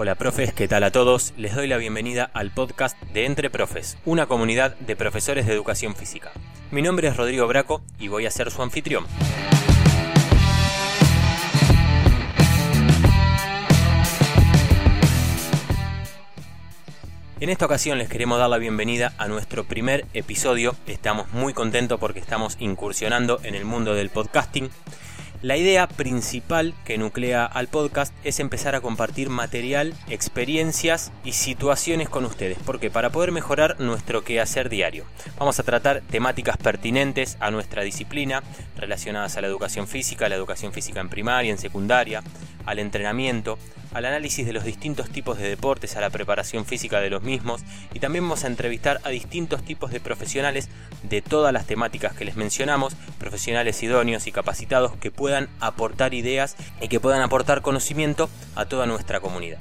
Hola profes, ¿qué tal a todos? Les doy la bienvenida al podcast de Entre Profes, una comunidad de profesores de educación física. Mi nombre es Rodrigo Braco y voy a ser su anfitrión. En esta ocasión les queremos dar la bienvenida a nuestro primer episodio. Estamos muy contentos porque estamos incursionando en el mundo del podcasting. La idea principal que nuclea al podcast es empezar a compartir material, experiencias y situaciones con ustedes, porque para poder mejorar nuestro quehacer diario. Vamos a tratar temáticas pertinentes a nuestra disciplina, relacionadas a la educación física, la educación física en primaria, en secundaria, al entrenamiento, al análisis de los distintos tipos de deportes, a la preparación física de los mismos y también vamos a entrevistar a distintos tipos de profesionales de todas las temáticas que les mencionamos, profesionales idóneos y capacitados que puedan aportar ideas y que puedan aportar conocimiento a toda nuestra comunidad.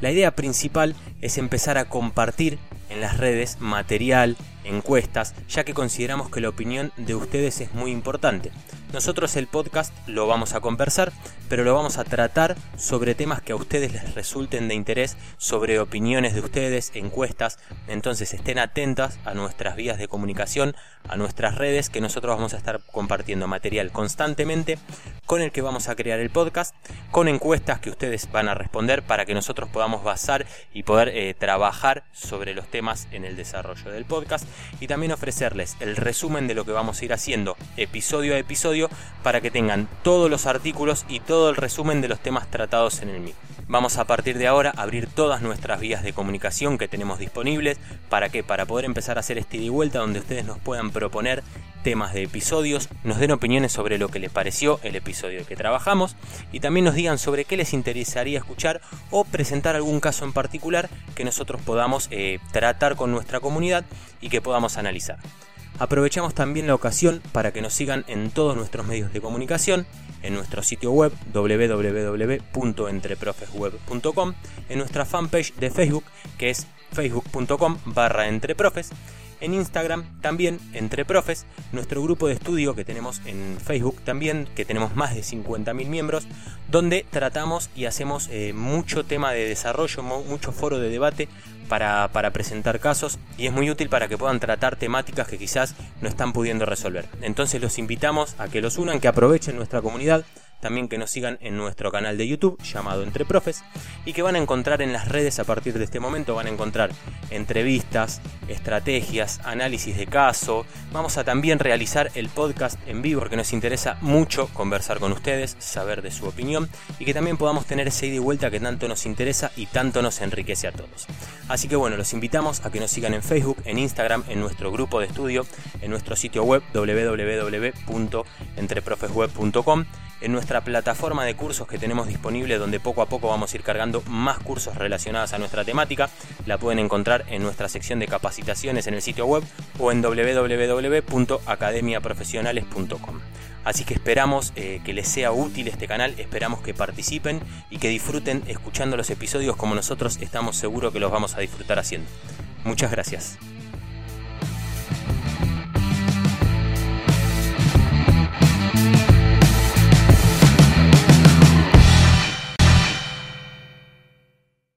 La idea principal es empezar a compartir en las redes material, encuestas, ya que consideramos que la opinión de ustedes es muy importante. Nosotros el podcast lo vamos a conversar, pero lo vamos a tratar sobre temas que a ustedes les resulten de interés, sobre opiniones de ustedes, encuestas. Entonces estén atentas a nuestras vías de comunicación, a nuestras redes, que nosotros vamos a estar compartiendo material constantemente con el que vamos a crear el podcast, con encuestas que ustedes van a responder para que nosotros podamos basar y poder eh, trabajar sobre los temas en el desarrollo del podcast y también ofrecerles el resumen de lo que vamos a ir haciendo episodio a episodio para que tengan todos los artículos y todo el resumen de los temas tratados en el mismo. Vamos a partir de ahora a abrir todas nuestras vías de comunicación que tenemos disponibles. ¿Para qué? Para poder empezar a hacer este y vuelta donde ustedes nos puedan proponer temas de episodios, nos den opiniones sobre lo que les pareció el episodio que trabajamos y también nos digan sobre qué les interesaría escuchar o presentar algún caso en particular que nosotros podamos eh, tratar con nuestra comunidad y que podamos analizar. Aprovechamos también la ocasión para que nos sigan en todos nuestros medios de comunicación, en nuestro sitio web www.entreprofesweb.com, en nuestra fanpage de Facebook que es facebook.com barra entreprofes, en Instagram también entre profes, nuestro grupo de estudio que tenemos en Facebook también, que tenemos más de 50.000 miembros, donde tratamos y hacemos eh, mucho tema de desarrollo, mucho foro de debate para, presentar casos y es muy útil para que puedan tratar temáticas que quizás no están pudiendo resolver. Entonces los invitamos a que los unan, que aprovechen nuestra comunidad también que nos sigan en nuestro canal de YouTube llamado Entre Profes y que van a encontrar en las redes a partir de este momento, van a encontrar entrevistas, estrategias, análisis de caso, vamos a también realizar el podcast en vivo porque nos interesa mucho conversar con ustedes, saber de su opinión y que también podamos tener ese ida y vuelta que tanto nos interesa y tanto nos enriquece a todos. Así que bueno, los invitamos a que nos sigan en Facebook, en Instagram, en nuestro grupo de estudio, en nuestro sitio web www.entreprofesweb.com en nuestra plataforma de cursos que tenemos disponible donde poco a poco vamos a ir cargando más cursos relacionados a nuestra temática. La pueden encontrar en nuestra sección de capacitaciones en el sitio web o en www.academiaprofesionales.com. Así que esperamos eh, que les sea útil este canal, esperamos que participen y que disfruten escuchando los episodios como nosotros estamos seguros que los vamos a disfrutar haciendo. Muchas gracias.